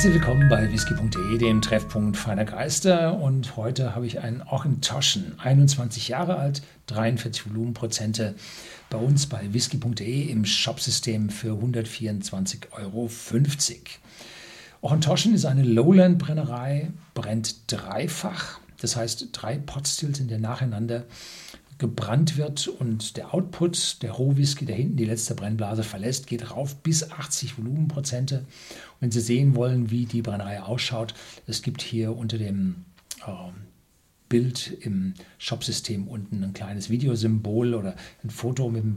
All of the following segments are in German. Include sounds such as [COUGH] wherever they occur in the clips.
Herzlich willkommen bei whisky.de, dem Treffpunkt feiner Geister. Und heute habe ich einen Ochentoschen, 21 Jahre alt, 43 Volumenprozente, bei uns bei whisky.de im Shopsystem für 124,50 Euro. Ochentoschen ist eine Lowland-Brennerei, brennt dreifach. Das heißt, drei Potstills sind ja nacheinander gebrannt wird und der Output, der Rohwhisky, der hinten die letzte Brennblase verlässt, geht rauf bis 80 Volumenprozente. Und wenn Sie sehen wollen, wie die Brennerei ausschaut, es gibt hier unter dem äh, Bild im Shopsystem unten ein kleines Videosymbol oder ein Foto mit dem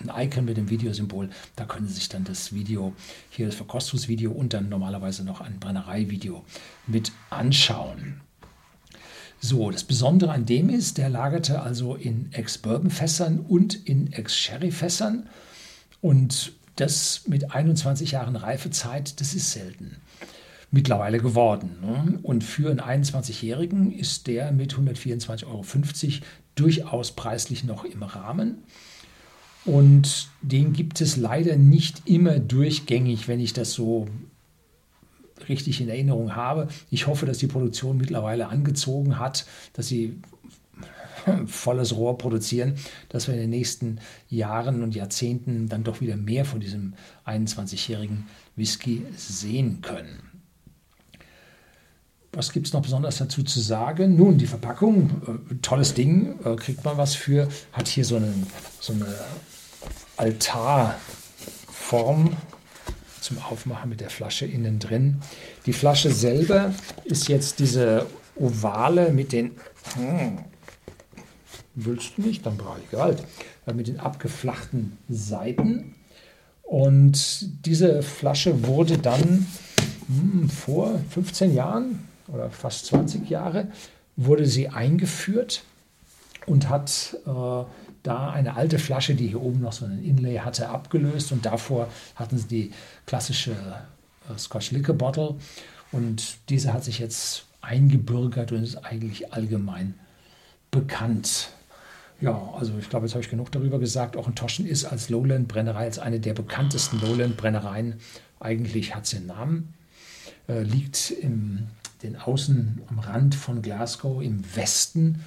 ein Icon mit dem Videosymbol. Da können Sie sich dann das Video, hier das Verkostungsvideo und dann normalerweise noch ein Brennerei-Video mit anschauen. So, das Besondere an dem ist, der lagerte also in Ex-Bourbon-Fässern und in Ex-Sherry-Fässern. Und das mit 21 Jahren Reifezeit, das ist selten mittlerweile geworden. Ne? Und für einen 21-Jährigen ist der mit 124,50 Euro durchaus preislich noch im Rahmen. Und den gibt es leider nicht immer durchgängig, wenn ich das so richtig in Erinnerung habe. Ich hoffe, dass die Produktion mittlerweile angezogen hat, dass sie [LAUGHS] volles Rohr produzieren, dass wir in den nächsten Jahren und Jahrzehnten dann doch wieder mehr von diesem 21-jährigen Whisky sehen können. Was gibt es noch besonders dazu zu sagen? Nun, die Verpackung, äh, tolles Ding, äh, kriegt man was für, hat hier so eine, so eine Altarform, zum Aufmachen mit der Flasche innen drin. Die Flasche selber ist jetzt diese ovale mit den. Hm, willst du nicht? Dann brauche ich Gehalt. Äh, mit den abgeflachten Seiten. Und diese Flasche wurde dann hm, vor 15 Jahren oder fast 20 Jahre wurde sie eingeführt und hat äh, da eine alte Flasche, die hier oben noch so einen Inlay hatte, abgelöst und davor hatten sie die klassische äh, Scotch Liquor Bottle und diese hat sich jetzt eingebürgert und ist eigentlich allgemein bekannt. Ja, also ich glaube, jetzt habe ich genug darüber gesagt. Auch in Toschen ist als Lowland-Brennerei, als eine der bekanntesten Lowland-Brennereien, eigentlich hat sie einen Namen, äh, liegt im den Außen am Rand von Glasgow im Westen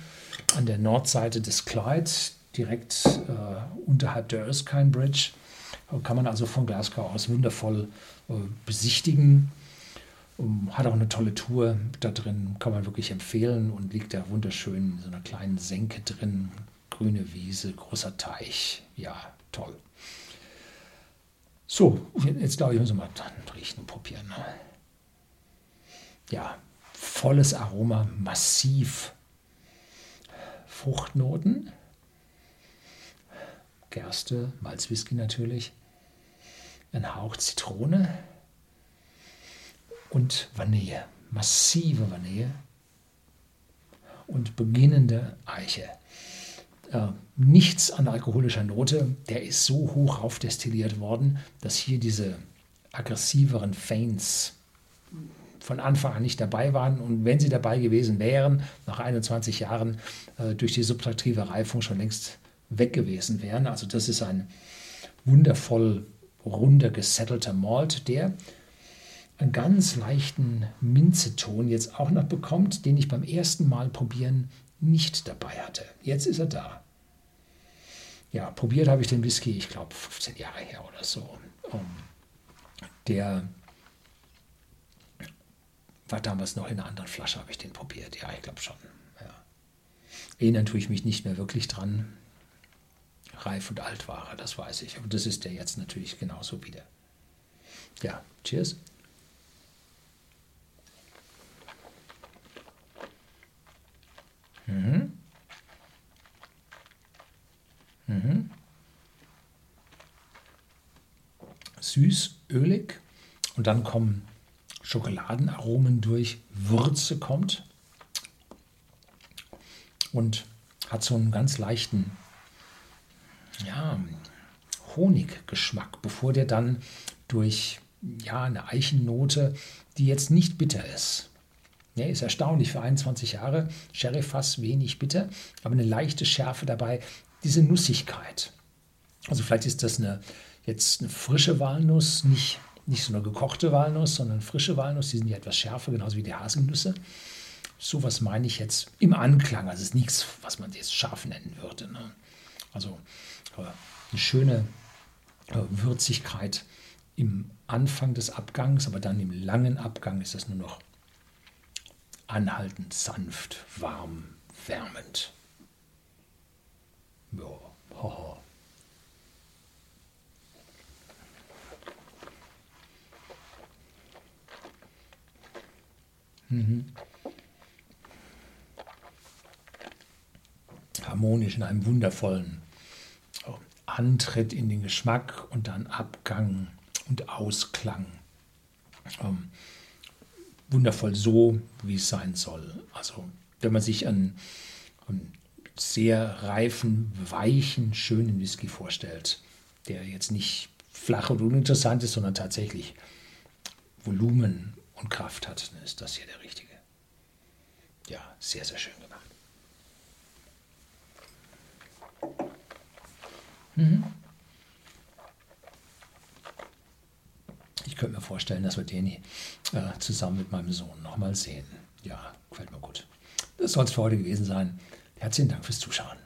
an der Nordseite des Clyde direkt äh, unterhalb der Erskine Bridge. Kann man also von Glasgow aus wundervoll äh, besichtigen. Um, hat auch eine tolle Tour da drin, kann man wirklich empfehlen und liegt da wunderschön in so einer kleinen Senke drin. Grüne Wiese, großer Teich. Ja, toll. So, jetzt glaube ich, müssen wir mal riechen und probieren. Ja, volles Aroma, massiv. Fruchtnoten Gerste, Malzwhisky natürlich, ein Hauch Zitrone und Vanille, massive Vanille und beginnende Eiche. Äh, nichts an alkoholischer Note, der ist so hoch aufdestilliert worden, dass hier diese aggressiveren Feints von Anfang an nicht dabei waren. Und wenn sie dabei gewesen wären, nach 21 Jahren äh, durch die subtraktive Reifung schon längst weg gewesen wären. Also das ist ein wundervoll runder gesettelter Malt, der einen ganz leichten Minzeton jetzt auch noch bekommt, den ich beim ersten Mal probieren nicht dabei hatte. Jetzt ist er da. Ja, probiert habe ich den Whisky, ich glaube 15 Jahre her oder so. Um, der war damals noch in einer anderen Flasche, habe ich den probiert. Ja, ich glaube schon. Ja. Erinnern tue ich mich nicht mehr wirklich dran reif und alt war das weiß ich. Aber das ist der jetzt natürlich genauso wieder. Ja, cheers. Mhm. Mhm. Süß, ölig und dann kommen Schokoladenaromen durch, Würze kommt und hat so einen ganz leichten ja, Honiggeschmack, bevor der dann durch ja, eine Eichennote, die jetzt nicht bitter ist. Ja, ist erstaunlich für 21 Jahre. Sherry Fass wenig bitter, aber eine leichte Schärfe dabei. Diese Nussigkeit. Also vielleicht ist das eine, jetzt eine frische Walnuss, nicht nicht so eine gekochte Walnuss, sondern frische Walnuss. Die sind ja etwas schärfer, genauso wie die Haselnüsse. So was meine ich jetzt im Anklang. Also es ist nichts, was man jetzt scharf nennen würde. Ne? Also äh, eine schöne äh, Würzigkeit im Anfang des Abgangs, aber dann im langen Abgang ist das nur noch anhaltend, sanft, warm, wärmend. Ja, haha. Mhm. Harmonisch in einem wundervollen oh, Antritt in den Geschmack und dann Abgang und Ausklang. Ähm, wundervoll so, wie es sein soll. Also wenn man sich einen, einen sehr reifen, weichen, schönen Whisky vorstellt, der jetzt nicht flach und uninteressant ist, sondern tatsächlich Volumen und Kraft hat, dann ist das hier der richtige. Ja, sehr, sehr schön gemacht. Mhm. Ich könnte mir vorstellen, dass wir den äh, zusammen mit meinem Sohn nochmal sehen. Ja, gefällt mir gut. Das soll es für heute gewesen sein. Herzlichen Dank fürs Zuschauen.